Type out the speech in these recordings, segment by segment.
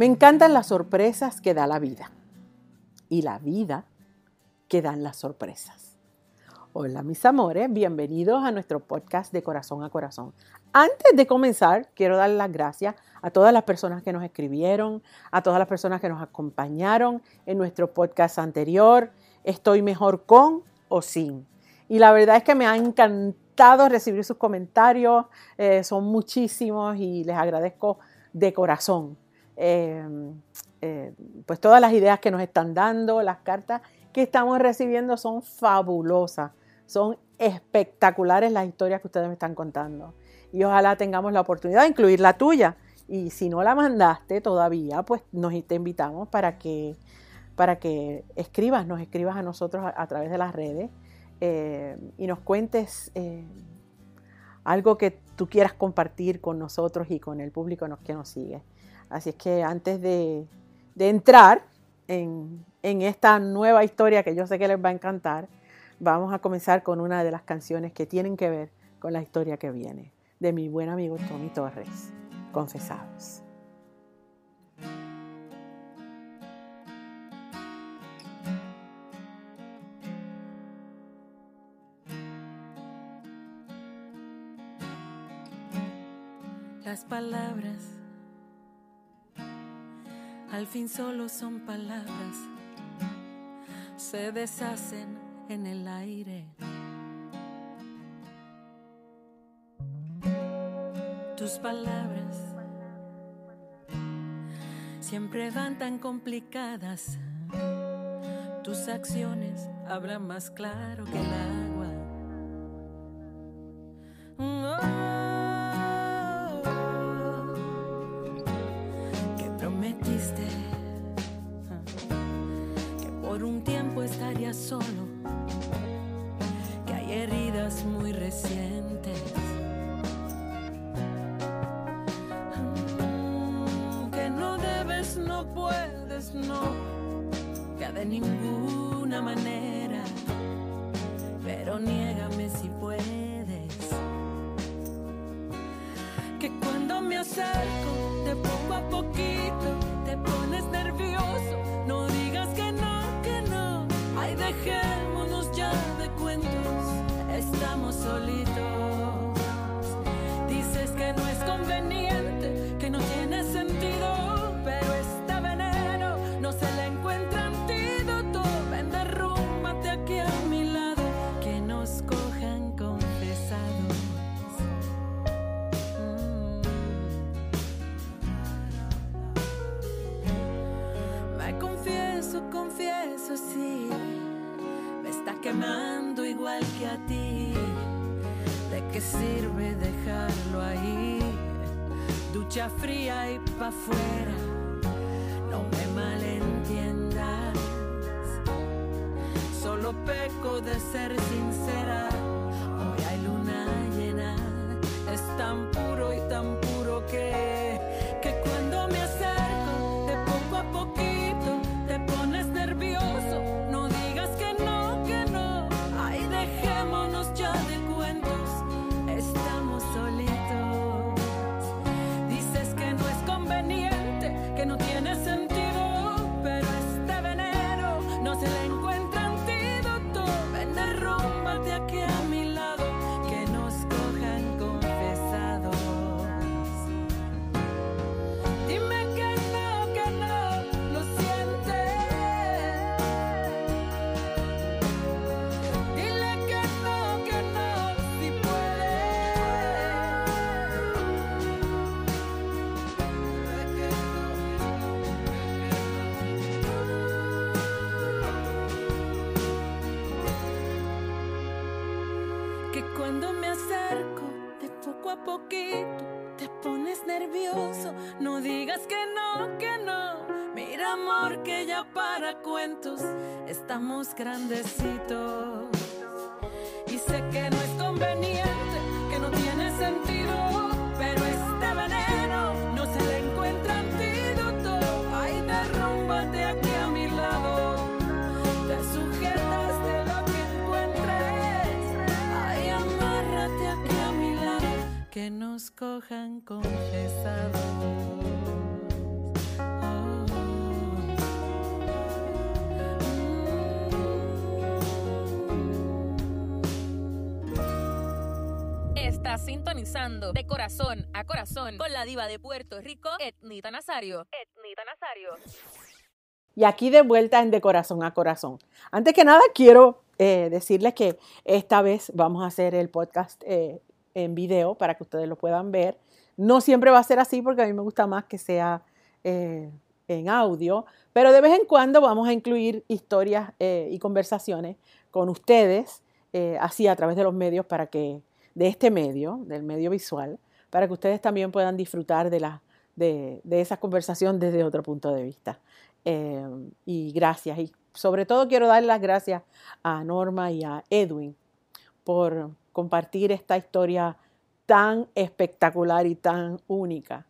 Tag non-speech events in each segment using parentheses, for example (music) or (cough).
Me encantan las sorpresas que da la vida y la vida que dan las sorpresas. Hola mis amores, bienvenidos a nuestro podcast de corazón a corazón. Antes de comenzar, quiero dar las gracias a todas las personas que nos escribieron, a todas las personas que nos acompañaron en nuestro podcast anterior. Estoy mejor con o sin. Y la verdad es que me ha encantado recibir sus comentarios, eh, son muchísimos y les agradezco de corazón. Em, eh, pues todas las ideas que nos están dando, las cartas que estamos recibiendo son fabulosas, son espectaculares las historias que ustedes me están contando. Y ojalá tengamos la oportunidad de incluir la tuya. Y si no la mandaste todavía, pues nos te invitamos para que, para que escribas, nos escribas a nosotros a, través de las redes eh, y nos cuentes eh, algo que tú quieras compartir con nosotros y con el público que nos sigue. Así es que antes de, entrar en, esta nueva historia que yo sé que les va a encantar, vamos a comenzar con una de las canciones que tienen que ver con la historia que viene, de mi buen amigo Tommy Torres, Confesados. Las palabras al fin solo son palabras, se deshacen en el aire. Tus palabras siempre van tan complicadas, tus acciones hablan más claro que el agua. Ninguna manera, pero niégame si puedes. Que cuando me acerco, de poco a poquito, que a ti. ¿De qué sirve dejarlo ahí? Ducha fría y pa' afuera, no me malentiendas. Solo peco de ser sincera. para cuentos, estamos grandecitos. Y sé que no es conveniente, que no tiene sentido, pero este veneno no se le encuentra antídoto. Ay, derrúmbate aquí a mi lado, te sujetas de lo que encuentres. Ay, amárrate aquí a mi lado, que nos cojan confesados. Sintonizando de corazón a corazón con la diva de Puerto Rico, Etnita Nazario. Etnita Nazario. Y aquí de vuelta en De Corazón a Corazón. Antes que nada, quiero eh, decirles que esta vez vamos a hacer el podcast eh, en video para que ustedes lo puedan ver. No siempre va a ser así porque a mí me gusta más que sea eh, en audio, pero de vez en cuando vamos a incluir historias y conversaciones con ustedes, así a través de los medios para que, de este medio, del medio visual, para que ustedes también puedan disfrutar de, la, de, de esa conversación desde otro punto de vista. Em, y gracias. Y sobre todo quiero dar las gracias a Norma y a Edwin por compartir esta historia tan espectacular y tan única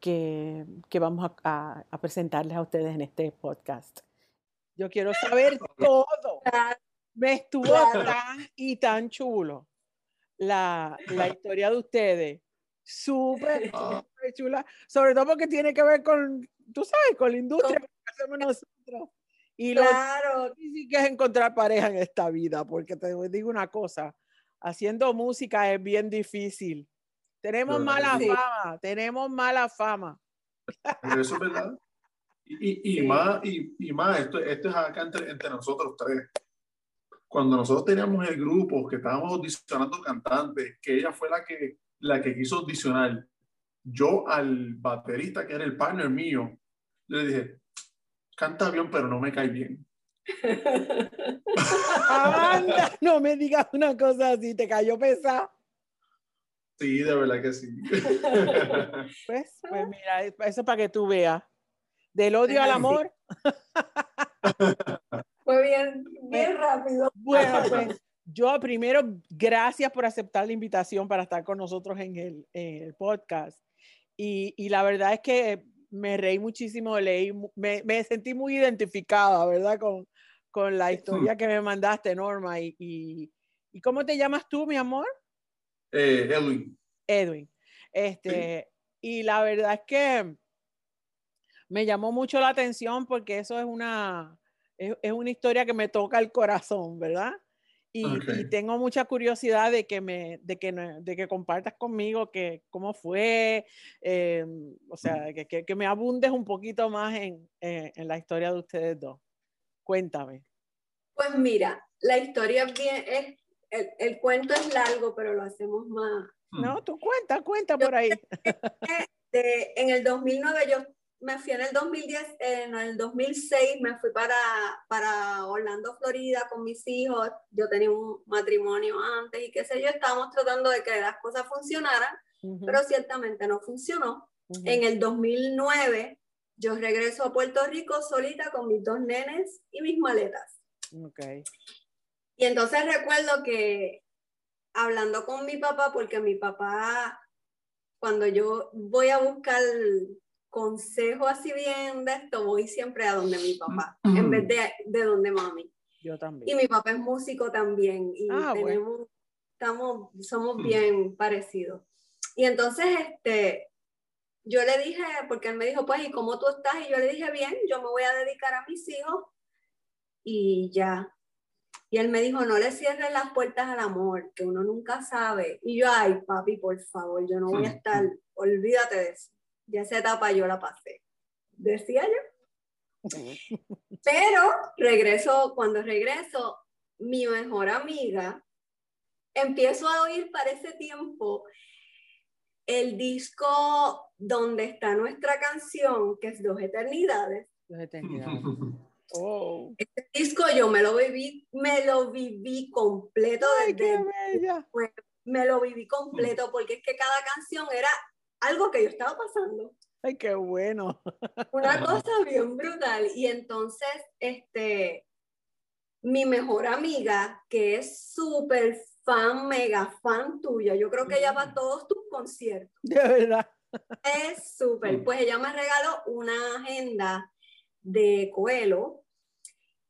que, que vamos a, a, presentarles a ustedes en este podcast. Yo quiero saber todo. Me estuvo tan y tan chulo la, la historia de ustedes. Súper, (laughs) súper chula. Sobre todo porque tiene que ver con, tú sabes, con la industria hacemos nosotros. Y claro. lo difícil que es encontrar pareja en esta vida, porque te digo una cosa, haciendo música es bien difícil. Tenemos mala fama, tenemos mala fama. eso es verdad. Y, y, más, y, y, más, esto, esto es acá entre, entre nosotros tres. Cuando nosotros teníamos el grupo, que estábamos audicionando cantantes, que ella fue la que, la que quiso audicionar, yo al baterista, que era el partner mío, le dije, canta bien, pero no me cae bien. Anda, no me digas una cosa así, te cayó pesado. Sí, de verdad que sí. (laughs) Pues, pues mira, eso es para que tú veas. Del odio al amor. (laughs) Fue bien, bien rápido. Bueno, (laughs) pues yo primero, gracias por aceptar la invitación para estar con nosotros en el, en el podcast. Y, y, la verdad es que me reí muchísimo, leí, me, me sentí muy identificada, ¿verdad? Con, con la historia que me mandaste, Norma. Y, y, y, cómo te llamas tú, mi amor? Eh, Edwin. Edwin. Este, Y la verdad es que me llamó mucho la atención porque eso es una, es, es una historia que me toca el corazón, ¿verdad? Y, okay. y, tengo mucha curiosidad de que me, de que, de que compartas conmigo que cómo fue, eh, o sea, que, que, que, me abundes un poquito más en, eh, en, la historia de ustedes dos. Cuéntame. Pues mira, la historia bien, es, el, el cuento es largo, pero lo hacemos más. No, tú cuenta, cuenta por ahí. De, en el 2009 yo me fui en el 2010, en el 2006 me fui para, para Orlando, Florida con mis hijos. Yo tenía un matrimonio antes y qué sé yo, estábamos tratando de que las cosas funcionaran, uh -huh. pero ciertamente no funcionó. Uh -huh. En el 2009 yo regreso a Puerto Rico solita con mis dos nenes y mis maletas. Okay. Y entonces recuerdo que hablando con mi papá, porque mi papá, cuando yo voy a buscar consejo así bien de esto, voy siempre a donde mi papá, mm. en vez de, de donde mami. Yo también. Y mi papá es músico también. Y ah, tenemos, bueno. estamos, somos bien parecidos. Y entonces, este, yo le dije, porque él me dijo, pues, ¿y cómo tú estás? Y yo le dije, bien, yo me voy a dedicar a mis hijos y ya. Y él me dijo, no le cierres las puertas al amor, que uno nunca sabe. Y yo, ay, papi, por favor, yo no voy a estar, olvídate de eso ya esa etapa yo la pasé, decía yo. (laughs) Pero regreso, cuando regreso, mi mejor amiga, empiezo a oír para ese tiempo el disco donde está nuestra canción, que es Dos Eternidades. Dos Eternidades. (laughs) Oh. Este disco yo me lo viví, me lo viví completo Ay, desde qué bella. me lo viví completo porque es que cada canción era algo que yo estaba pasando. Ay, qué bueno. Una cosa bien brutal. Y entonces, este, mi mejor amiga, que es súper fan, mega fan tuya, yo creo que ella va a todos tus conciertos. De verdad. Es súper. Pues ella me regaló una agenda de Coelho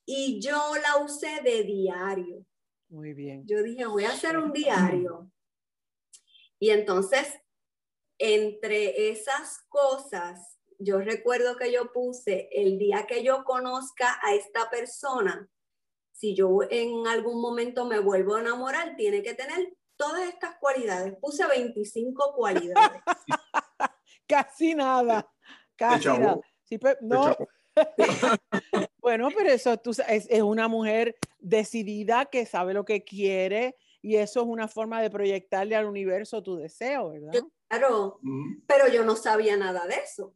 y yo la usé de diario. Muy bien. Yo dije, voy a hacer un diario. Y entonces, entre esas cosas, yo recuerdo que yo puse, el día que yo conozca a esta persona, si yo en algún momento me vuelvo a enamorar, tiene que tener todas estas cualidades. Puse 25 cualidades. (laughs) Casi nada. Casi nada. Sí, pero, no. (laughs) bueno, pero eso tú, es, es, una mujer decidida que sabe lo que quiere y eso es una forma de proyectarle al universo tu deseo, ¿verdad? Claro, pero yo no sabía nada de eso.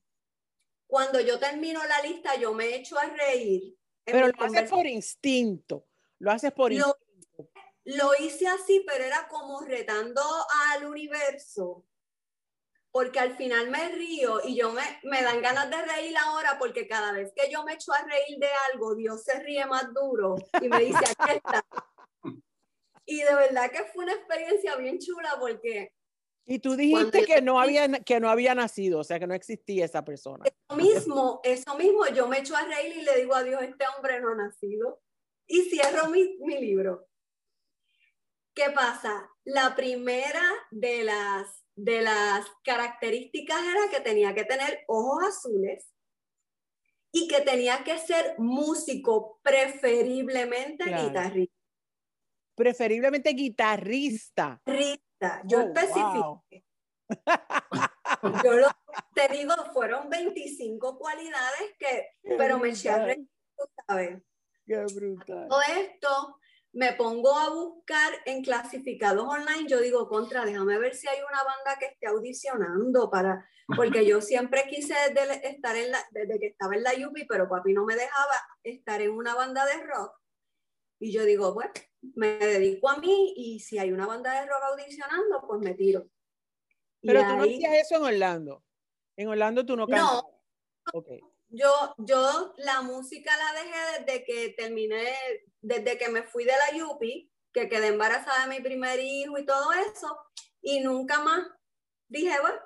Cuando yo termino la lista, yo me echo a reír. Pero lo haces por instinto, lo haces por lo, instinto. Lo hice así, pero era como retando al universo porque al final me río y yo me, me dan ganas de reír ahora porque cada vez que yo me echo a reír de algo, Dios se ríe más duro y me dice, aquí está. (laughs) Y de verdad que fue una experiencia bien chula porque... Y tú dijiste que no, había, que no había nacido, o sea, que no existía esa persona. Eso mismo, eso mismo, yo me echo a reír y le digo a Dios, este hombre no ha nacido. Y cierro mi, mi libro. ¿Qué pasa? La primera de las de las características era que tenía que tener ojos azules y que tenía que ser músico, preferiblemente guitarrista. Preferiblemente guitarrista. Guitarrista, yo oh, especifico. (laughs) yo lo, te digo, fueron 25 cualidades que, pero me eché a ¿sabes? Qué brutal. Todo esto me pongo a buscar en clasificados online, yo digo, contra, déjame ver si hay una banda que esté audicionando para, porque yo siempre quise estar en la, desde que estaba en la Yupi, pero papi no me dejaba estar en una banda de rock. Y yo digo, bueno, me dedico a mí y si hay una banda de rock audicionando, pues me tiro. Pero tú no hacías eso en Orlando. En Orlando tú no cantas. No. Okay yo, yo la música la dejé desde que terminé, desde que me fui de la Yupi, que quedé embarazada de mi primer hijo y todo eso, y nunca más dije, bueno,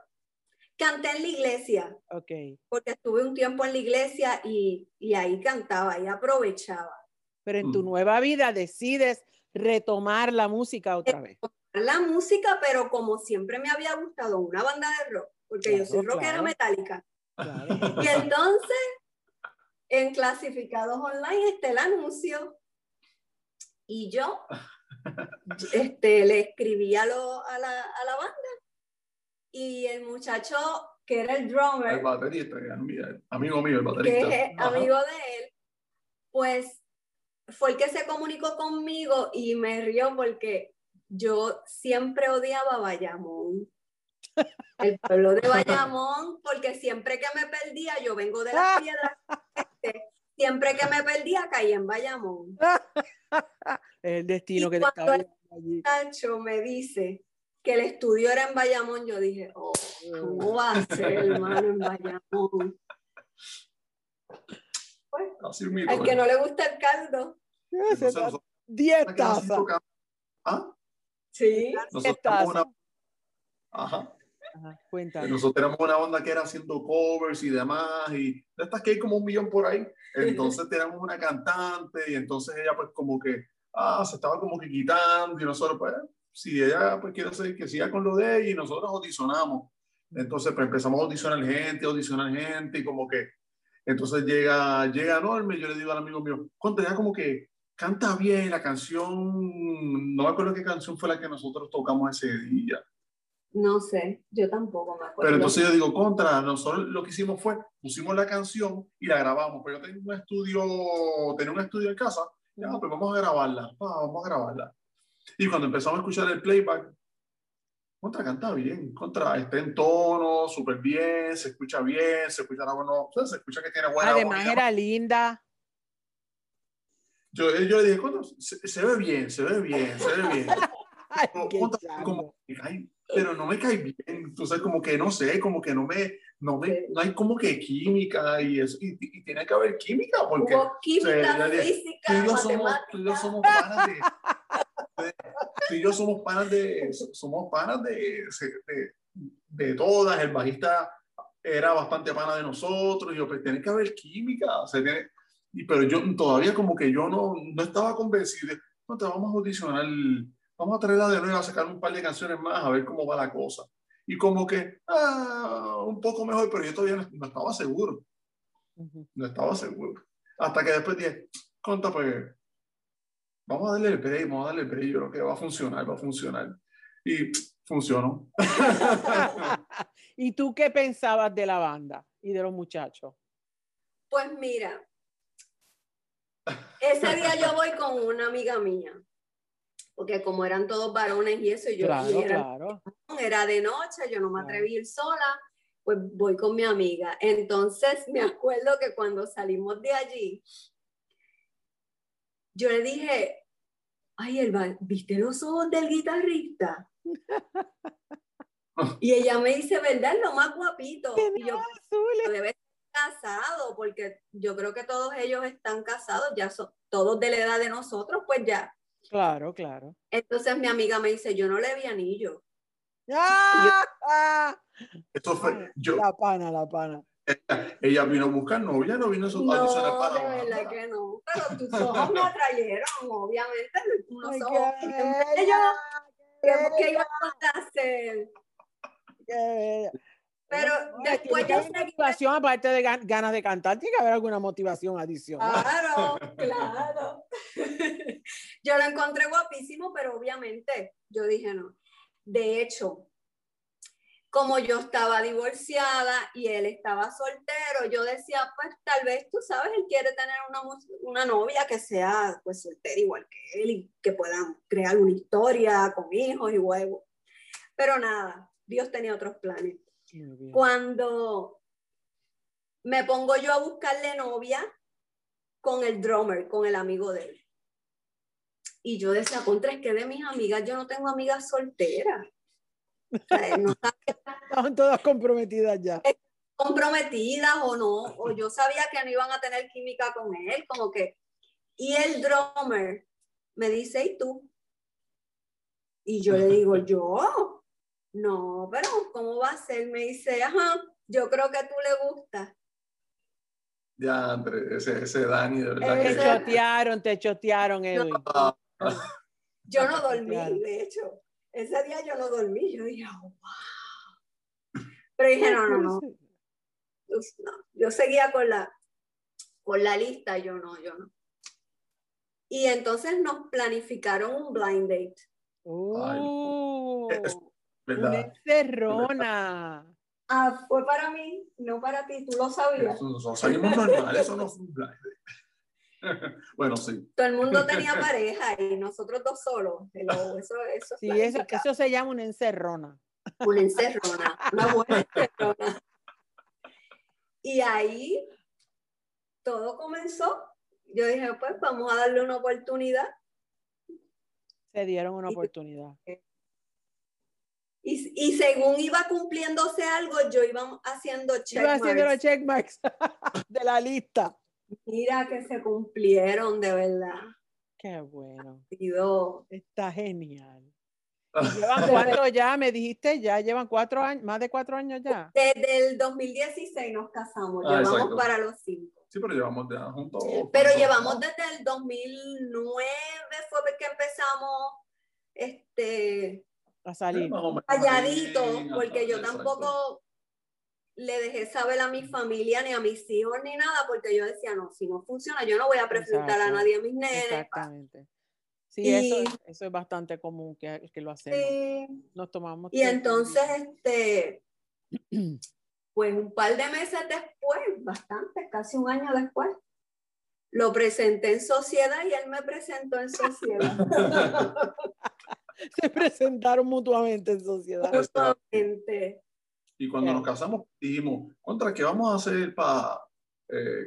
canté en la iglesia. Ok. Porque estuve un tiempo en la iglesia y, y ahí cantaba y aprovechaba. Pero en tu mm. nueva vida decides retomar la música otra vez. La música, pero como siempre me había gustado una banda de rock, porque yo soy rockera metálica. Y entonces, en clasificados online está el anuncio y yo este, le escribí a, lo, a, la, a la banda y el muchacho que era el drummer, el baterista, amigo mío, el baterista, que es amigo de él, pues fue el que se comunicó conmigo y me rió porque yo siempre odiaba a Bayamón el pueblo de Bayamón, porque siempre que me perdía, yo vengo de las piedras, este, siempre que me perdía caí en Bayamón. (laughs) el destino que te estaba el muchacho me dice que el estudio era en Bayamón, yo dije, oh, ¿cómo va a ser, hermano, en Bayamón? Pues, el que no le gusta el caldo. Diez tazas. ¿Ah? Sí. Ajá. Nosotros tenemos una banda que era haciendo covers y demás, y de estas que hay como un millón por ahí. Entonces tenemos una cantante y entonces ella pues como que, ah, se estaba como que quitando y nosotros pues, si ella pues quiere decir que siga con lo de ella y nosotros audicionamos. Entonces pues empezamos a audicionar gente, audicionar gente y como que, entonces llega, llega Norme y yo le digo al amigo mío, cuando ya como que canta bien la canción, no me acuerdo qué canción fue la que nosotros tocamos ese día no sé, yo tampoco me acuerdo. Pero entonces yo digo, contra, nosotros lo que hicimos fue, pusimos la canción y la grabamos. Pero yo tenía un estudio, tenía un estudio en casa, ya, pues vamos a grabarla, vamos a grabarla. Y cuando empezamos a escuchar el playback, contra canta bien, contra está en tono, súper bien, se escucha bien, se escucha bueno, se escucha que tiene buena Además era linda. Yo, yo le dije, se, se, ve bien, se ve bien, se ve bien. (laughs) Ay, contra, como, pero no me cae bien. Entonces, como que no sé, como que no me, no me, no hay como que química y eso, y, tiene que haber química, porque. Hubo química, física, tú y yo somos, tú y yo somos panas de. tú y yo somos panas de. Somos panas de, de, de todas. El bajista era bastante pana de nosotros, y yo, pues tiene que haber química, o sea, tiene, y, pero yo todavía como que yo no, no estaba convencido, no te vamos a audicionar vamos a traerla de nuevo a sacar un par de canciones más a ver cómo va la cosa. Y como que, ah, un poco mejor, pero yo todavía no, no estaba seguro. No estaba seguro. Hasta que después dije, conta, pues, vamos a darle el break, vamos a darle el break, yo creo que va a funcionar, va a funcionar. Y funcionó. (laughs) ¿Y tú qué pensabas de la banda y de los muchachos? Pues mira, ese día yo voy con una amiga mía, porque como eran todos varones y eso, yo Claro, era, claro. era de noche, yo no me Claro. atreví a ir sola, pues voy con mi amiga. Entonces me acuerdo que cuando salimos de allí, yo le dije, ay, Elba, ¿viste los ojos del guitarrista? (laughs) Y ella me dice, ¿verdad? Lo más guapito. Y yo, debe casado, porque yo creo que todos ellos están casados, ya son todos de la edad de nosotros, pues ya. Claro, claro. Entonces mi amiga me dice, yo no le vi anillo. ¡Ah! ¡Ah! Esto fue, yo, La pana, la pana. ella vino a buscar novia, no vino a su No, de verdad que no. Pero tus ojos me atrayeron, obviamente. Unos Ay, qué ojos bella, qué ¿Qué, qué bella, iba a hacer? qué bella. Pero después haber seguí. motivación, aparte de gan- ganas de cantar, tiene que haber alguna motivación adicional. Claro, (laughs) claro. (laughs) Yo lo encontré guapísimo, pero obviamente yo dije no. De hecho, como yo estaba divorciada y él estaba soltero, yo decía, pues tal vez tú sabes, él quiere tener una, una novia que sea pues soltera igual que él y que puedan crear una historia con hijos y huevos. Pero nada, Dios tenía otros planes. Cuando me pongo yo a buscarle novia con el drummer, con el amigo de él. Y yo decía, contra, es que de mis amigas yo no tengo amigas solteras. No (laughs) Estaban todas comprometidas ya. comprometidas o no, o yo sabía que no iban a tener química con él, como que. Y el drummer me dice, ¿y tú? Y yo le digo, (laughs) ¿yo? No, pero ¿cómo va a ser? Me dice, ajá, yo creo que tú le gustas. Ya, André, ese, ese Dani, de verdad Te que... chotearon, te chotearon, Edwin. Ah, Yo no dormí, Claro. de hecho. Ese día yo no dormí. Yo dije, oh, wow. Pero dije, no, no, no, pues, no. Yo seguía con la, con la lista, yo no, yo no. Y entonces nos planificaron un blind date. Uh, Es- una encerrona. Ah, fue para mí, no para ti, tú lo sabías. Eso, eso salimos normal, eso no fue un blind date. (laughs) bueno, sí. Todo el mundo tenía (laughs) pareja y nosotros dos solos. Eso, eso es Sí, eso, eso se llama una encerrona. una encerrona, una buena encerrona. Y ahí todo comenzó. Yo dije, pues vamos a darle una oportunidad. Se dieron una Y- oportunidad. Y, y según iba cumpliéndose algo, yo iba haciendo check Iba haciendo los marks. checkmarks (laughs) de la lista. Mira que se cumplieron de verdad. Qué bueno. Está genial. (laughs) ¿Llevan cuánto ya? Me dijiste, ya llevan cuatro años, más de cuatro años ya. Desde el 2016 nos casamos, Ah, llevamos exacto. para los cinco. Sí, pero llevamos ya juntos. Pero juntos, llevamos ¿no? desde el 2009 fue que empezamos este A salir. calladito, porque yo tampoco le dejé saber a mi familia ni a mis hijos ni nada, porque yo decía, no, si no funciona, yo no voy a presentar a nadie a mis nenes. Exactamente. Sí, Y- eso, es- eso es bastante común que, que lo hacemos. Sí. Nos tomamos Y tiempo. entonces, este, pues un par de meses después, bastante, casi un año después, lo presenté en sociedad y él me presentó en sociedad. (laughs) (laughs) se presentaron mutuamente en sociedad. Justamente. Y cuando Bien. nos casamos, dijimos, ¿contra qué vamos a hacer para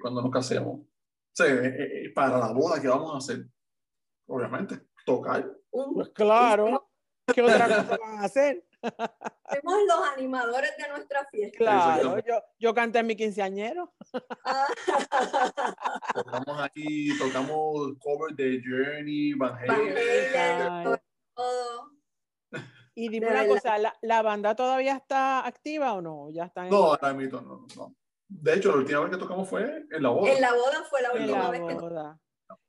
cuando nos casemos? O sea, eh, eh, para la boda, ¿qué vamos a hacer? Obviamente, tocar. Pues claro. ¿Qué otra cosa van a hacer? (laughs) Fuimos los animadores de nuestra fiesta. Claro, yo, yo canté en mi quinceañero. Ah, Tocamos aquí, tocamos cover de Journey, Van Van Halen. Todo. Y dime una cosa, ¿la, la banda todavía está activa o no? Ya están en- No, ahora mismo no, no, no. De hecho, la última vez que tocamos fue en la boda. En la boda fue la en última la vez que boda.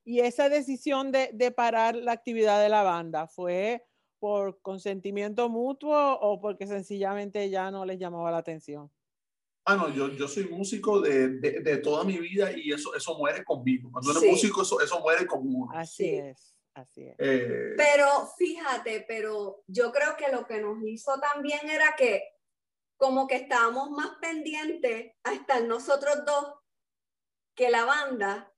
Y esa decisión de, de parar la actividad de la banda fue por consentimiento mutuo o porque sencillamente ya no les llamaba la atención? Ah, no, yo, yo soy músico de, de, de toda mi vida y eso, eso muere conmigo. Cuando eres músico, eso, eso muere con uno. Así Sí. es, así es. Eh, Pero fíjate, pero yo creo que lo que nos hizo también era que como que estábamos más pendientes a estar nosotros dos que la banda.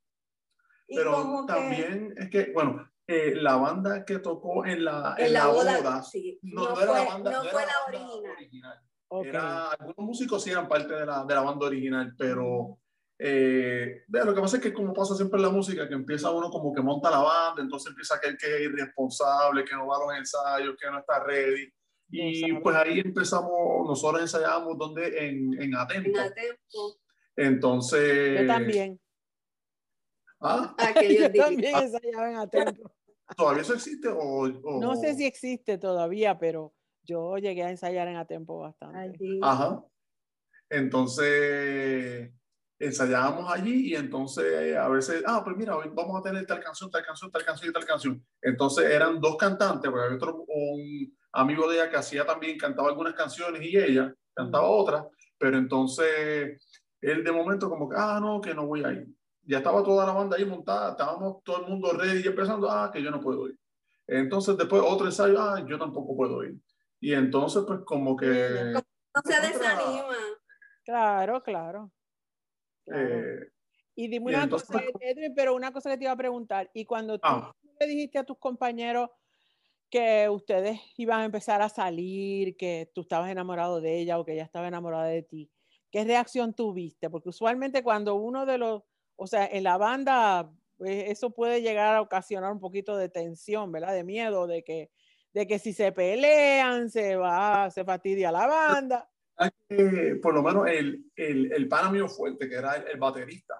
Y pero como que también es que, bueno, eh, la banda que tocó en la, en la boda, sí, sí, no, no, no era fue, la banda, no no fue era la banda original. original. Ok. Era, algunos músicos sí eran parte de la, de la banda original, pero eh, lo que pasa es que como pasa siempre en la música, que empieza uno como que monta la banda, entonces empieza aquel que es irresponsable, que no va a los ensayos, que no está ready. Y pues ahí empezamos, nosotros ensayábamos donde en, en Atempo. En Atempo. Entonces... Yo también. Ah, Aquellos (laughs) Yo también ensayaba en Atempo. ¿todavía eso existe? O, o- No sé si existe todavía, pero yo llegué a ensayar en Atempo bastante. Allí. Ajá. Entonces, ensayábamos allí y entonces a veces, ah, pues mira, hoy vamos a tener tal canción, tal canción, tal canción y tal canción. Entonces eran dos cantantes, porque había otro, un amigo de ella que hacía también, cantaba algunas canciones y ella cantaba otras, pero entonces él de momento como que, ah, no, que no voy a ir. Ya estaba toda la banda ahí montada, estábamos todo el mundo ready y empezando, ah, que yo no puedo ir. Entonces después otro ensayo, ah, yo tampoco puedo ir. Y entonces pues como que... No se desanima. Claro, claro. Eh, y dime y una entonces, cosa, Edwin, pero una cosa que te iba a preguntar. Y cuando tú Ah. le dijiste a tus compañeros que ustedes iban a empezar a salir, que tú estabas enamorado de ella o que ella estaba enamorada de ti, ¿qué reacción tuviste? Porque usualmente cuando uno de los, o sea, en la banda, pues, eso puede llegar a ocasionar un poquito de tensión, ¿verdad? De miedo, de que, de que si se pelean, se va, se fastidia la banda. Eh, por lo menos el, el, el pana mío fuerte, que era el, el baterista,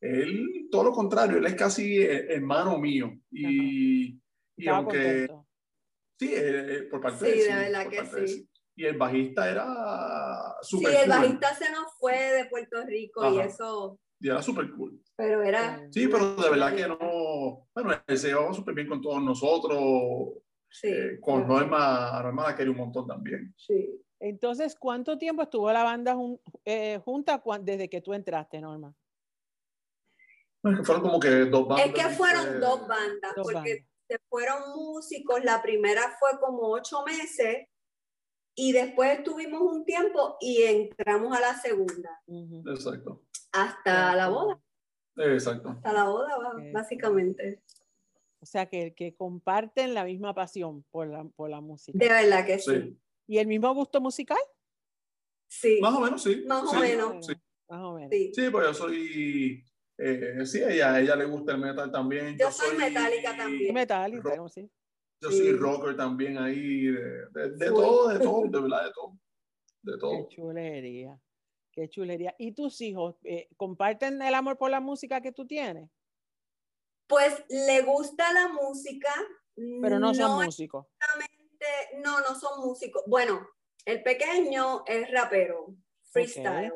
él, todo lo contrario, él es casi el- hermano mío. Y, y aunque, contento. sí, eh, por parte Sí, de él, de verdad que sí. Y el bajista era Sí, súper el cool. bajista se nos fue de Puerto Rico y Ajá. eso, Y era súper cool. pero era, Sí, pero de verdad que no. Bueno, él se llevaba súper bien con todos nosotros. sí, eh, con Norma, Norma la quería un montón también. sí. Entonces, ¿cuánto tiempo estuvo la banda jun- eh, junta desde que tú entraste, Norma? Que fueron como que dos bandas. Es que fueron dos bandas, Dos porque bandas. se fueron músicos, la primera fue como ocho meses y después estuvimos un tiempo y entramos a la segunda. Exacto. hasta la boda, Exacto. hasta la boda básicamente. O sea, que, que comparten la misma pasión por la, por la música. De verdad que sí. Sí. ¿Y el mismo gusto musical? Sí, Más o menos, sí. Más o menos. Sí, Más o menos. sí. Sí, pues yo soy. Eh, sí, ella, a ella le gusta el metal también. Yo soy metálica también. Tal, sí. Yo Sí. soy rocker también ahí. De, de, de Sí. todo, de todo, (laughs) de verdad, de todo. De Qué todo. chulería. Qué chulería. ¿Y tus hijos eh, comparten el amor por la música que tú tienes? Pues le gusta la música, Pero no son no músicos. No, no son músicos. Bueno, el pequeño es rapero, freestyle.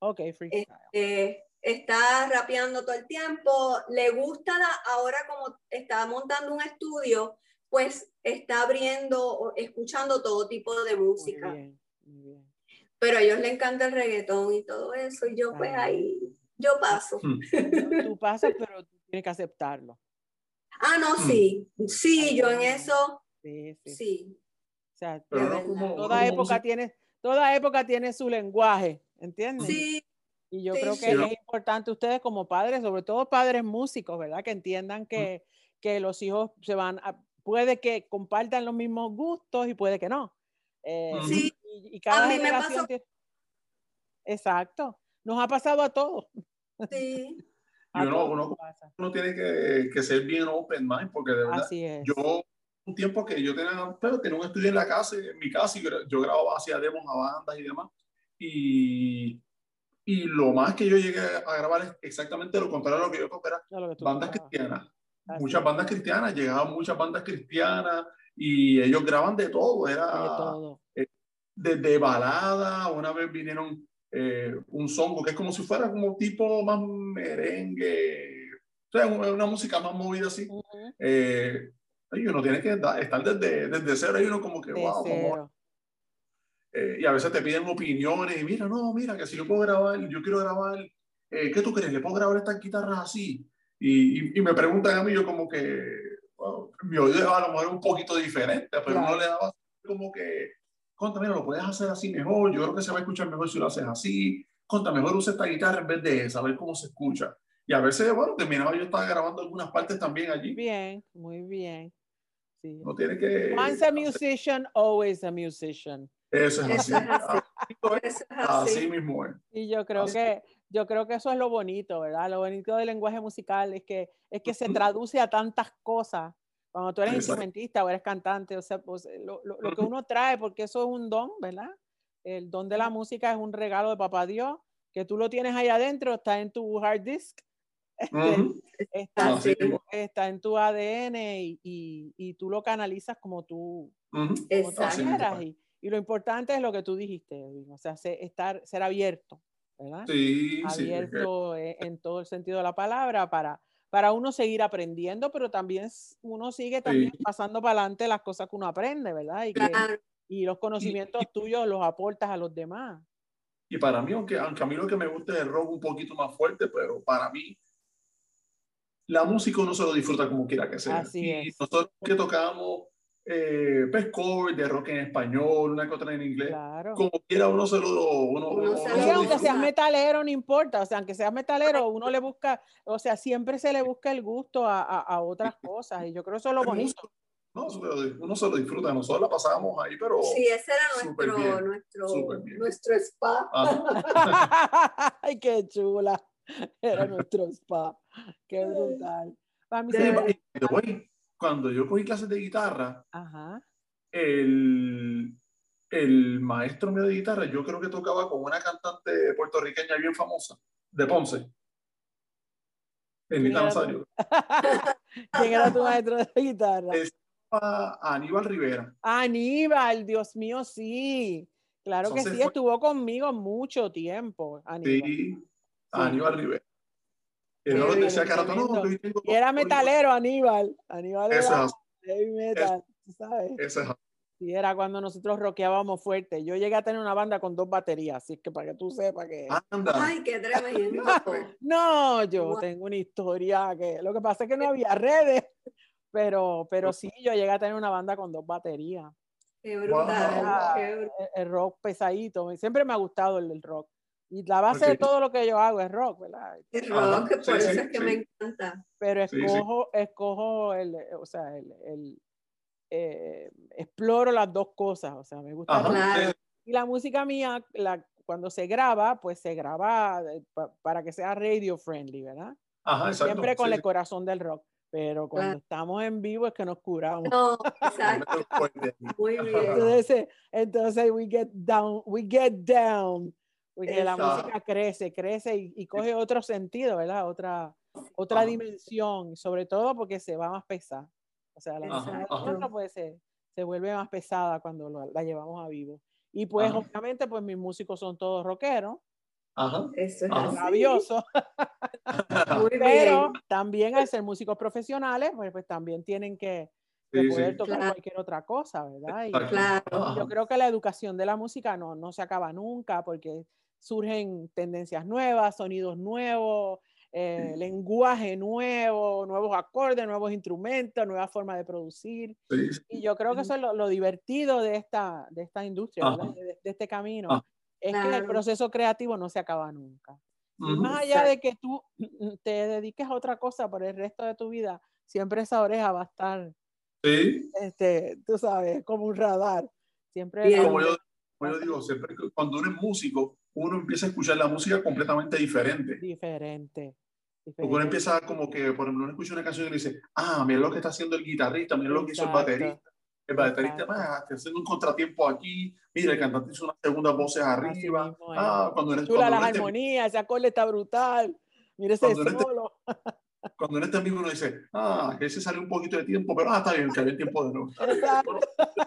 Ok, freestyle. Eh, está rapeando todo el tiempo, le gusta la, ahora como está montando un estudio, pues está abriendo, o escuchando todo tipo de Muy música. bien, muy bien. Pero a ellos les encanta el reggaetón y todo eso, y yo pues Ah. ahí, yo paso. No, (laughs) Tú pasas, pero tú tienes que aceptarlo. Ah, no, Hmm. sí, sí, yo en eso, Sí, sí. sí. O sea, Pero de no verdad. como, toda como época música- tiene, toda época tiene su lenguaje, ¿entiendes? Sí, Y yo Sí, creo que es importante ustedes como padres, sobre todo padres músicos, ¿verdad? Que entiendan que, que los hijos se van a, puede que compartan los mismos gustos y puede que no. Eh. Sí. Y, y cada mí me generación pasó- tiene- Exacto. Nos ha pasado a todos. sí. (laughs) A Y uno- todos. Uno tiene que, que ser bien open mind, porque de verdad. Así es. Yo, un tiempo que yo tenía, pero tenía un estudio en la casa, en mi casa, y yo grababa, hacía demos a bandas y demás. Y, y lo más que yo llegué a grabar es exactamente lo contrario a lo que yo tocaba, bandas cristianas. Así Muchas es. bandas cristianas, llegaban muchas bandas cristianas y ellos graban de todo, era De todo. desde balada, una vez vinieron eh, un songo que es como si fuera como tipo más merengue, o sea, una, una música más movida así. Ujú. Eh, y uno tiene que estar desde, desde cero y uno como que, De wow, cero. eh, y a veces te piden opiniones y mira, no, mira, que si yo puedo grabar, yo quiero grabar, eh, ¿qué tú crees? ¿Le puedo grabar estas guitarras así? Y, y, y me preguntan a mí, yo como que, wow, mi oído a lo mejor un poquito diferente, pero Claro. uno le daba como que, conta, mira, lo puedes hacer así mejor, yo creo que se va a escuchar mejor si lo haces así, conta, mejor usa esta guitarra en vez de esa, a ver cómo se escucha. Y a veces, bueno, terminaba yo estaba grabando algunas partes también allí. Bien, muy bien. Sí. No tiene que... Once a musician, always a musician. Eso es así. Eso es así. Mismo es. Y yo creo Así. que yo creo que eso es lo bonito, ¿verdad? Lo bonito del lenguaje musical es que es que se traduce a tantas cosas. Cuando tú eres Exacto. instrumentista o eres cantante, o sea, pues, lo, lo- lo que uno trae, porque eso es un don, ¿verdad? El don de la música es un regalo de papá Dios, que tú lo tienes ahí adentro, está en tu hard disk, este, Ujú. está, Así mismo. está en tu ADN y, y- y tú lo canalizas como tú, como Exacto. Así mismo quieras. Y, y lo importante es lo que tú dijiste, Edwin, o sea, se- estar, ser abierto, ¿verdad? Sí, sí. abierto eh, en todo el sentido de la palabra para, para uno seguir aprendiendo, pero también uno sigue también Sí. pasando para adelante las cosas que uno aprende, ¿verdad? Y, que- Claro. y los conocimientos tuyos los aportas a los demás. Y para mí, aunque, aunque a mí lo que me gusta es el rock un poquito más fuerte, pero para mí la música uno se lo disfruta como quiera que sea. Así y es. nosotros que tocamos eh, pues, cover de rock en español, una que otra en inglés, Claro. como quiera uno se lo, uno, Uno uno- se lo aunque seas metalero, no importa. O sea, aunque seas metalero, uno le busca, o sea, siempre se le busca el gusto a, a- a otras (laughs) cosas. Y yo creo que eso es lo bonito. No, uno se lo disfruta. Nosotros la pasábamos ahí, pero... Sí, ese era nuestro, bien, nuestro, nuestro spa. Ajá. (laughs) Ay, qué chula. (laughs) Era nuestro spa. Qué brutal. Para mí De (laughs) cuando yo cogí clases de guitarra, Ajá. el, el maestro mío de guitarra, yo creo que tocaba con una cantante puertorriqueña bien famosa, de Ponce. Ernita era? Nazario. (laughs) ¿Quién era tu maestro de guitarra? Es a Aníbal Rivera. Aníbal, Dios mío, sí. Claro que sí, estuvo conmigo mucho tiempo. Aníbal. Sí, Aníbal Rivera. Y no lo decía no, que tengo- Y era metalero, Aníbal. Aníbal Eso era heavy metal, tú ¿sabes? Ese es Sí, era cuando nosotros rockeábamos fuerte. Yo llegué a tener una banda con dos baterías, así que para que tú sepas que... Anda. Ay, qué tremendo. (laughs) No, yo tengo una historia que lo que pasa es que no había redes, pero, pero sí, yo llegué a tener una banda con dos baterías. Qué brutal. Wow. qué brutal. El, el rock pesadito, siempre me ha gustado el, el rock. Y la base de Ok. todo lo que yo hago es rock, ¿verdad? El Ajá, rock, por sí, eso sí, es que sí. me encanta. Pero Sí, sí. escojo, escojo el, o sea, el, el, eh, exploro las dos cosas, o sea, me gusta. Claro. Y la música mía, la, cuando se graba, pues se graba eh, pa- para que sea radio friendly, ¿verdad? ajá, exacto. Siempre con sí, el corazón del rock. Pero cuando Claro. estamos en vivo es que nos curamos. No, (laughs) exacto. Muy bien. Entonces, eh, entonces we get down, we get down. Porque la música crece, crece y, y coge otro sentido, ¿verdad? Otra, otra Ajá. dimensión, sobre todo porque se va más pesada. O sea, la música de ajá. nosotros, pues se, vuelve más pesada cuando lo- la llevamos a vivo. Y pues Ajá. obviamente pues mis músicos son todos rockeros, Ajá. Eso es (laughs) Muy pero también al ser músicos profesionales, pues, pues también tienen que, que Sí, poder sí. tocar Claro. cualquier otra cosa, ¿verdad? Y. Claro. Yo creo que la educación de la música no, no se acaba nunca porque surgen tendencias nuevas, sonidos nuevos, eh, Sí. lenguaje nuevo, nuevos acordes, nuevos instrumentos, nuevas formas de producir. Sí. Y yo creo que eso es lo, lo divertido de esta, de esta industria, Ajá. de, de este camino. Ah. Es que el Claro. proceso creativo no se acaba nunca. Ujú. más allá de que tú (clears throat) te dediques a otra cosa por el resto de tu vida, siempre esa oreja va a estar, Sí, este, tú sabes, como un radar. Siempre como yo, como yo digo, siempre que cuando uno es músico, uno empieza a escuchar la música completamente diferente. diferente. Porque uno diferente. empieza como que, por ejemplo, uno escucha una canción y dice, ah, mira lo que está haciendo el guitarrista, mira lo que hizo el baterista. El baterista, ah, está haciendo un contratiempo aquí, mira, el cantante hizo unas segundas voces arriba. mismo. Ah, cuando eres, Chula cuando las armonías, ese acorde está brutal. Mira ese solo. Cuando uno está en vivo uno dice, ah, que ese sale un poquito de tiempo, pero ah, está bien, que había tiempo de nuevo. (laughs)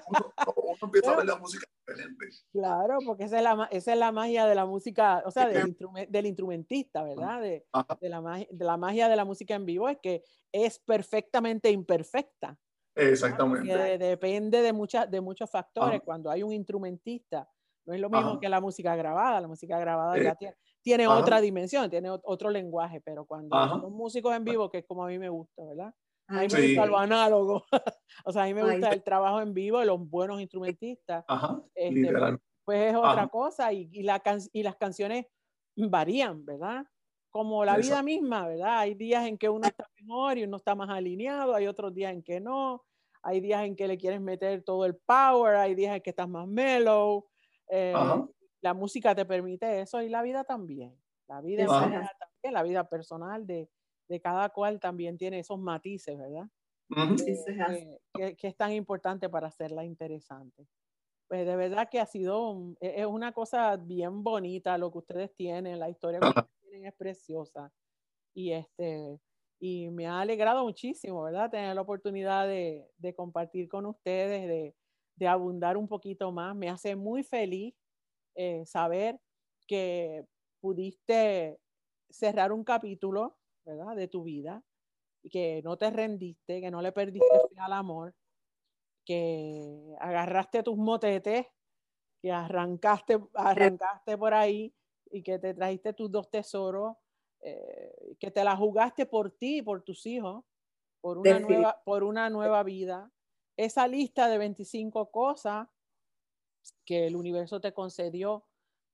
Uno, empieza a ver la música diferente. Claro, porque esa es la, esa es la magia de la música, o sea, del, instrumentista, ¿verdad? De, la magia, de la magia de la música en vivo es que es perfectamente imperfecta. Exactamente. Depende de, muchas de muchos factores. Ajá. Cuando hay un instrumentista, no es lo mismo Ajá. que la música grabada. La música grabada Eh, ya tiene, tiene otra dimensión, tiene ot- otro lenguaje, pero cuando Ajá. son músicos en vivo, que es como a mí me gusta, ¿verdad? A mí Ay, me Sí. gusta lo análogo. (laughs) o sea, a mí me Ay, gusta sí. el trabajo en vivo de los buenos instrumentistas. Ajá. Este. Pues es otra Ajá. cosa y, y, la can- y las canciones varían, ¿verdad? Como la vida misma, ¿verdad? Hay días en que uno está mejor y uno está más alineado, hay otros días en que no, hay días en que le quieres meter todo el power, hay días en que estás más mellow. Eh, la música te permite eso y la vida también. La vida también, la vida personal de, de cada cual también tiene esos matices, ¿verdad? Así. que, que- que es tan importante para hacerla interesante. Pues de verdad que ha sido, un- e- es una cosa bien bonita lo que ustedes tienen, la historia que ustedes tienen es preciosa. Y este, y me ha alegrado muchísimo, ¿verdad? Tener la oportunidad de, de compartir con ustedes, de, de abundar un poquito más. Me hace muy feliz eh, saber que pudiste cerrar un capítulo, ¿verdad? De tu vida y que no te rendiste, que no le perdiste fe al amor, que agarraste tus motetes, que arrancaste, arrancaste por ahí y que te trajiste tus dos tesoros, eh, que te la jugaste por ti y por tus hijos, por una, nueva, por una nueva vida. Esa lista de 25 cosas que el universo te concedió,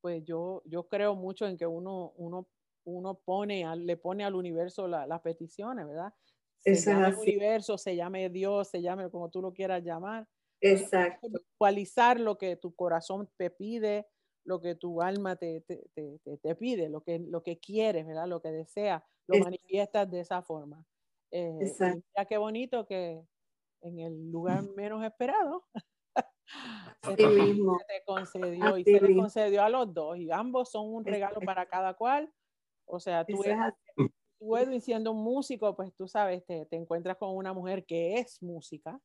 pues yo, yo creo mucho en que uno, uno, uno pone, le pone al universo la- las peticiones, ¿verdad? Se llame universo, se llame Dios, se llame como tú lo quieras llamar. Exacto. Visualizar lo que tu corazón te pide, lo que tu alma te, te, te- pide, lo que, lo que quieres, ¿verdad? Lo que deseas, lo Es- manifiestas de esa forma. Eh, Exacto. mira qué bonito que en el lugar menos esperado (laughs) se te, mismo. se te concedió y se le mismo. concedió a los dos y ambos son un regalo para cada cual. O sea, tú, eres- tú Edwin siendo un músico, pues tú sabes, te, te encuentras con una mujer que es música.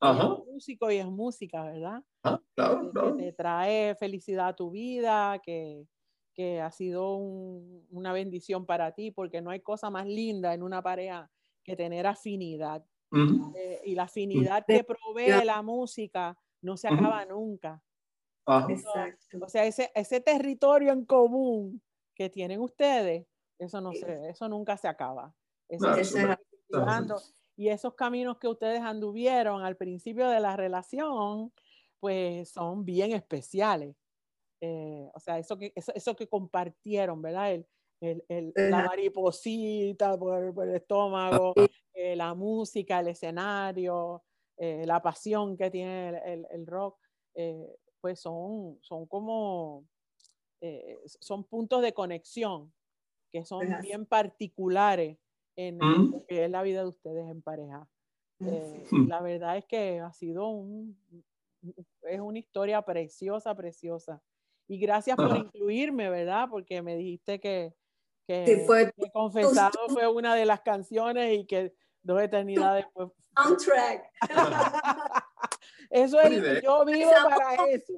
Ajá. es músico y es música, ¿verdad? Ajá. Claro, que- que claro. te trae felicidad a tu vida, que, que ha sido un- una bendición para ti, porque no hay cosa más linda en una pareja que tener afinidad. Ujú. Eh, y la afinidad que provee la música no se acaba nunca. Ajá. Exacto. O sea, ese, ese territorio en común que tienen ustedes, eso no se, eso nunca se acaba. Eso Claro, se cultivando. Y esos caminos que ustedes anduvieron al principio de la relación, pues son bien especiales. Eh, o sea, eso que, eso, eso que compartieron, ¿verdad? El, el- el- la Ajá. mariposita por, por el estómago, eh, la música, el escenario, eh, la pasión que tiene el, el- rock, eh, pues son, son como, eh, son puntos de conexión que son Ajá. bien particulares en Mm. lo que es la vida de ustedes en pareja. Eh, Mm. la verdad es que ha sido un, es una historia preciosa, preciosa. Y gracias por Ajá. incluirme, ¿verdad? Porque me dijiste que, que, Sí, fue que Confesado fue una de las canciones y que dos eternidades. Pues, (laughs) Soundtrack. eso es, yo vivo para eso.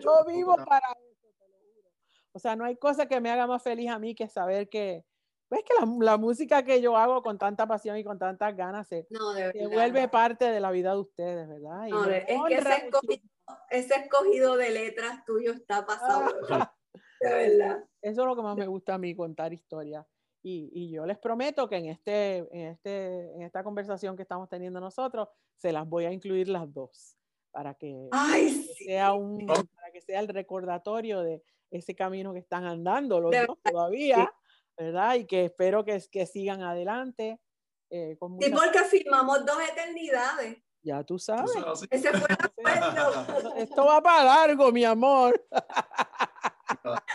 Yo vivo para eso, te lo juro. O sea, no hay cosa que me haga más feliz a mí que saber que, ves que la, la música que yo hago con tanta pasión y con tantas ganas se, No, de se vuelve parte de la vida de ustedes, ¿verdad? Y No, es que ese escogido, ese escogido de letras tuyo está pasado. Ah. (laughs) De verdad. Eso es lo que más me gusta a mí, contar historias. Y, y yo les prometo que en, este, en, este, en esta conversación que estamos teniendo nosotros, se las voy a incluir las dos para que, Ay, sí. sea un, para que sea el recordatorio de ese camino que están andando los De dos todavía, ¿verdad? Y que espero que, que sigan adelante. eh, con Sí, mucha- porque firmamos dos eternidades. ya tú Tú sabes. sabes así. Ese fue el. (laughs) Esto va para largo, mi amor. (laughs)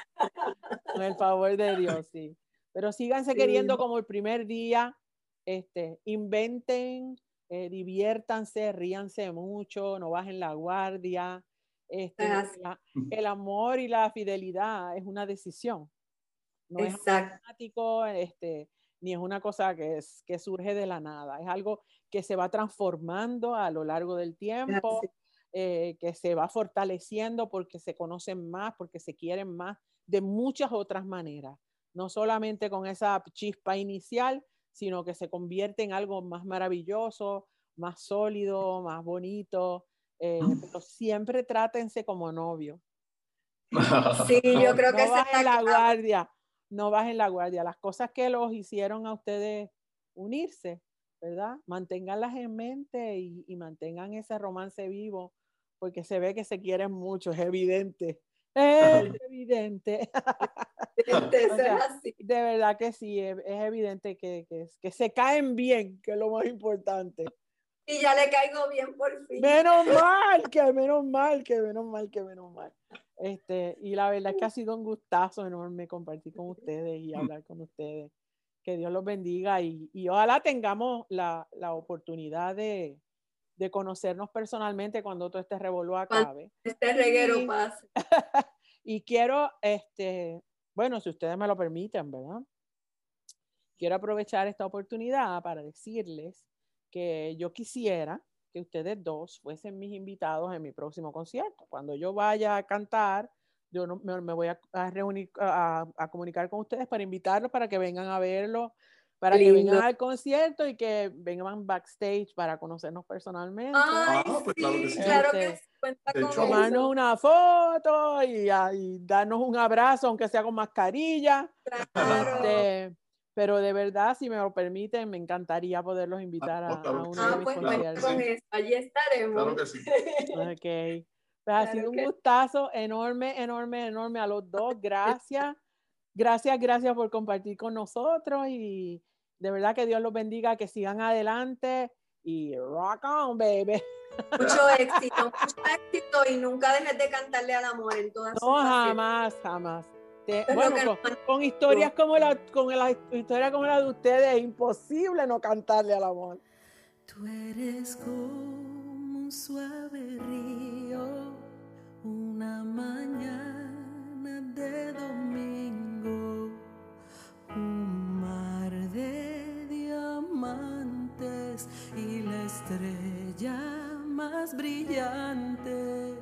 Con el favor de Dios, sí. Pero síganse Sí. queriendo como el primer día. Este, inventen, eh, diviértanse, ríanse mucho, no bajen la guardia. Este, Es la- el amor y la fidelidad es una decisión. No es Exacto. automático, este, ni es una cosa que, es, que surge de la nada. Es algo que se va transformando a lo largo del tiempo. Eh, que se va fortaleciendo porque se conocen más, porque se quieren más, de muchas otras maneras. No solamente con esa chispa inicial, sino que se convierte en algo más maravilloso, más sólido, más bonito. Eh, pero siempre trátense como novio. Sí, (laughs) yo creo que no esa es bajen la guardia, no bajen la guardia. Las cosas que los hicieron a ustedes unirse, ¿verdad? Manténganlas en mente y, y mantengan ese romance vivo, porque se ve que se quieren mucho, es evidente. Es evidente. (laughs) (laughs) O sea. De verdad que sí, es, es evidente que, que, que se caen bien, que es lo más importante. Y ya le caigo bien por fin. Menos (laughs) mal, que menos mal, que menos mal, que menos mal. Este, y la verdad es que ha sido un gustazo enorme compartir con ustedes y hablar con ustedes. Que Dios los bendiga y, y ojalá tengamos la, la oportunidad de, de conocernos personalmente cuando todo este revolú acabe. Este reguero pasa. (laughs) Y quiero, este, bueno, si ustedes me lo permiten, ¿verdad? Quiero aprovechar esta oportunidad para decirles que yo quisiera que ustedes dos fuesen mis invitados en mi próximo concierto. Cuando yo vaya a cantar, yo no- me, me voy a, a reunir, a, a comunicar con ustedes para invitarlos para que vengan a verlo, para que vengan al concierto y que vengan backstage para conocernos personalmente Ay, Ah, pues claro que sí, claro que Este, sí, cuenta de con hecho, tomarnos eso. una foto y, darnos un abrazo, aunque sea con mascarilla. Claro. Este, pero de verdad, si me lo permiten, me encantaría poderlos invitar no, a, claro a uno Ah, de mis pues claro, cuenta con conciertos. eso. Allí estaremos. Claro que sí. (laughs) Ok. Pues ha sido un gustazo enorme, enorme, enorme a los dos. (laughs) Gracias. Gracias, gracias por compartir con nosotros y de verdad que Dios los bendiga, que sigan adelante y rock on, baby. Mucho (laughs) éxito, mucho éxito y nunca dejes de cantarle al amor en todas No, jamás, jamás. Te- bueno, con, con historias como la, con la historia como la de ustedes, es imposible no cantarle al amor. Tú eres como un suave río, una mañana de domingo, estrella más brillante.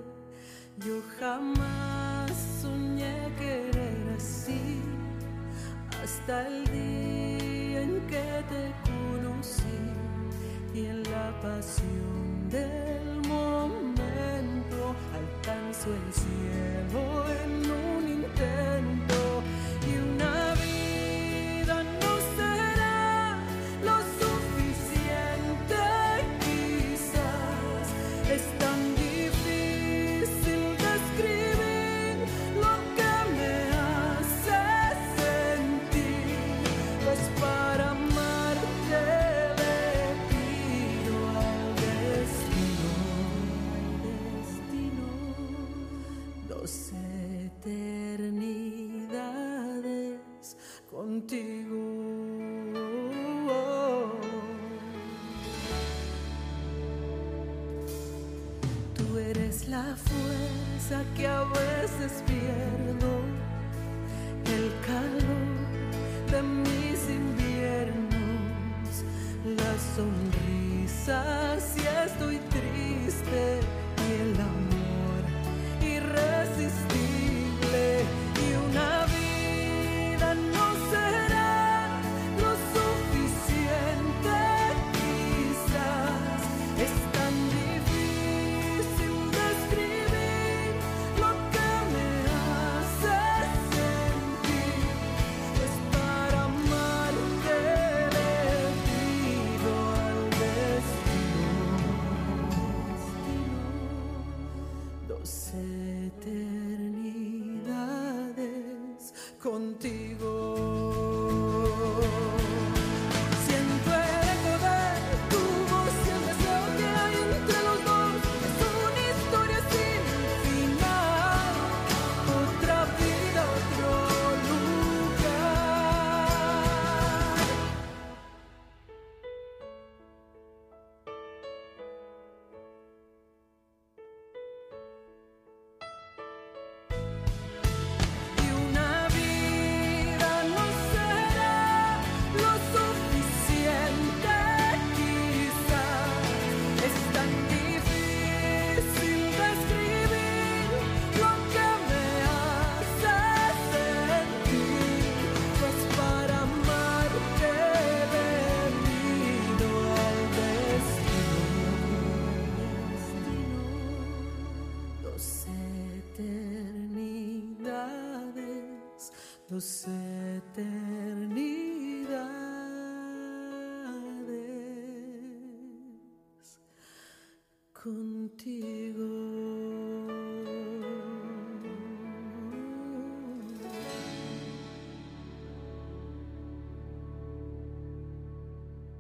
Yo jamás soñé querer así hasta el día en que te conocí y en la pasión del momento alcanzo el cielo en un intento al contigo.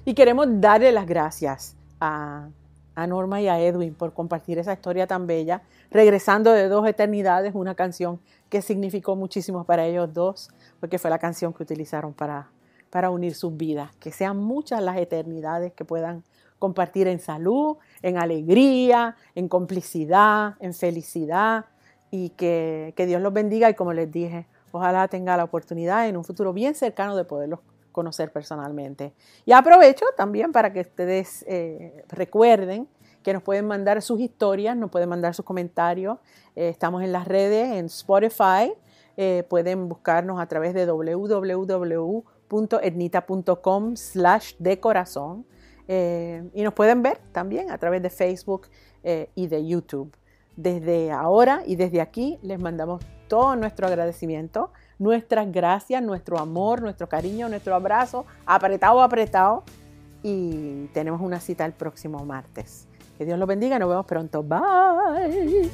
Y queremos darle las gracias a, a, Norma y a Edwin por compartir esa historia tan bella, regresando de dos eternidades, una canción que significó muchísimo para ellos dos, porque fue la canción que utilizaron para, para unir sus vidas. Que sean muchas las eternidades que puedan compartir en salud, en alegría, en complicidad, en felicidad, y que, que Dios los bendiga y como les dije, ojalá tenga la oportunidad en un futuro bien cercano de poderlos conocer personalmente. Y aprovecho también para que ustedes eh, recuerden que nos pueden mandar sus historias, nos pueden mandar sus comentarios. Eh, estamos en las redes, en Spotify. Eh, pueden buscarnos a través de www.etnita.com slash de corazón. y nos pueden ver también a través de Facebook y de YouTube. Desde ahora y desde aquí les mandamos todo nuestro agradecimiento nuestras gracias, nuestro amor, nuestro cariño, nuestro abrazo, apretado, apretado. Y tenemos una cita el próximo martes. Que Dios los bendiga, nos vemos pronto. Bye.